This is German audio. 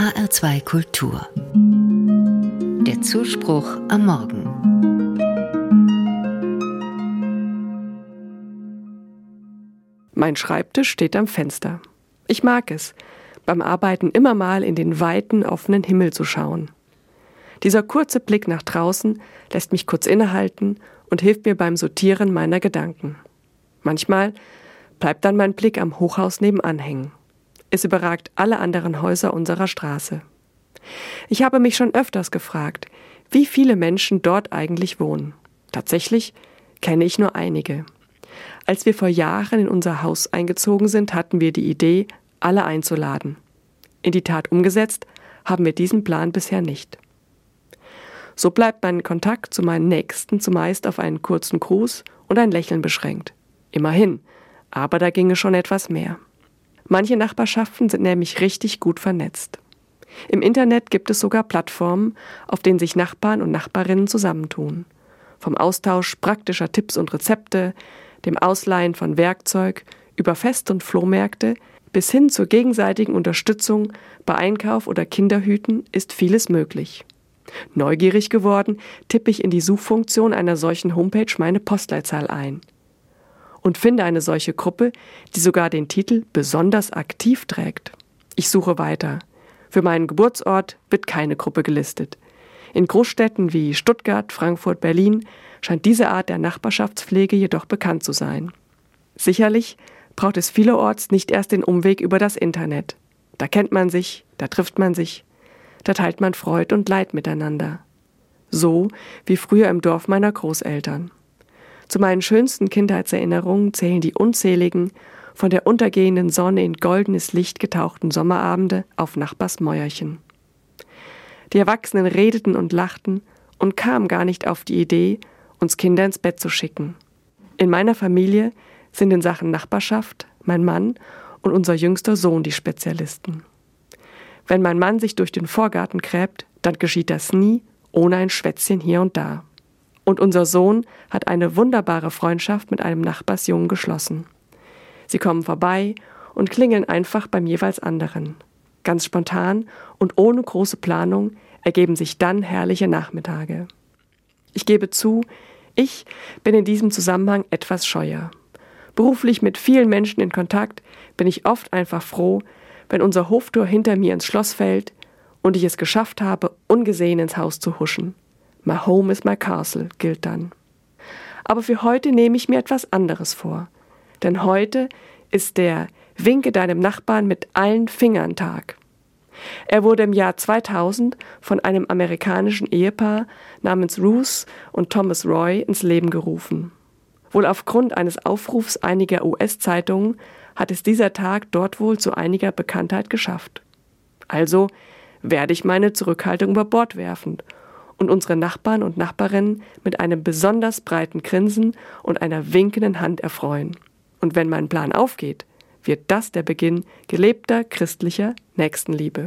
HR2 Kultur. Der Zuspruch am Morgen. Mein Schreibtisch steht am Fenster. Ich mag es, beim Arbeiten immer mal in den weiten, offenen Himmel zu schauen. Dieser kurze Blick nach draußen lässt mich kurz innehalten und hilft mir beim Sortieren meiner Gedanken. Manchmal bleibt dann mein Blick am Hochhaus nebenan hängen. Es überragt alle anderen Häuser unserer Straße. Ich habe mich schon öfters gefragt, wie viele Menschen dort eigentlich wohnen. Tatsächlich kenne ich nur einige. Als wir vor Jahren in unser Haus eingezogen sind, hatten wir die Idee, alle einzuladen. In die Tat umgesetzt haben wir diesen Plan bisher nicht. So bleibt mein Kontakt zu meinen Nächsten zumeist auf einen kurzen Gruß und ein Lächeln beschränkt. Immerhin, aber da ginge schon etwas mehr. Manche Nachbarschaften sind nämlich richtig gut vernetzt. Im Internet gibt es sogar Plattformen, auf denen sich Nachbarn und Nachbarinnen zusammentun. Vom Austausch praktischer Tipps und Rezepte, dem Ausleihen von Werkzeug, über Fest- und Flohmärkte bis hin zur gegenseitigen Unterstützung bei Einkauf oder Kinderhüten ist vieles möglich. Neugierig geworden, tippe ich in die Suchfunktion einer solchen Homepage meine Postleitzahl ein und finde eine solche Gruppe, die sogar den Titel besonders aktiv trägt. Ich suche weiter. Für meinen Geburtsort wird keine Gruppe gelistet. In Großstädten wie Stuttgart, Frankfurt, Berlin scheint diese Art der Nachbarschaftspflege jedoch bekannt zu sein. Sicherlich braucht es vielerorts nicht erst den Umweg über das Internet. Da kennt man sich, da trifft man sich, da teilt man Freud und Leid miteinander. So wie früher im Dorf meiner Großeltern. Zu meinen schönsten Kindheitserinnerungen zählen die unzähligen, von der untergehenden Sonne in goldenes Licht getauchten Sommerabende auf Nachbars Mäuerchen. Die Erwachsenen redeten und lachten und kamen gar nicht auf die Idee, uns Kinder ins Bett zu schicken. In meiner Familie sind in Sachen Nachbarschaft mein Mann und unser jüngster Sohn die Spezialisten. Wenn mein Mann sich durch den Vorgarten gräbt, dann geschieht das nie ohne ein Schwätzchen hier und da. Und unser Sohn hat eine wunderbare Freundschaft mit einem Nachbarsjungen geschlossen. Sie kommen vorbei und klingeln einfach beim jeweils anderen. Ganz spontan und ohne große Planung ergeben sich dann herrliche Nachmittage. Ich gebe zu, ich bin in diesem Zusammenhang etwas scheuer. Beruflich mit vielen Menschen in Kontakt bin ich oft einfach froh, wenn unser Hoftor hinter mir ins Schloss fällt und ich es geschafft habe, ungesehen ins Haus zu huschen. My home is my castle gilt dann. Aber für heute nehme ich mir etwas anderes vor. Denn heute ist der Winke deinem Nachbarn mit allen Fingern Tag. Er wurde im Jahr 2000 von einem amerikanischen Ehepaar namens Ruth und Thomas Roy ins Leben gerufen. Wohl aufgrund eines Aufrufs einiger US-Zeitungen hat es dieser Tag dort wohl zu einiger Bekanntheit geschafft. Also werde ich meine Zurückhaltung über Bord werfen und unsere Nachbarn und Nachbarinnen mit einem besonders breiten Grinsen und einer winkenden Hand erfreuen. Und wenn mein Plan aufgeht, wird das der Beginn gelebter christlicher Nächstenliebe.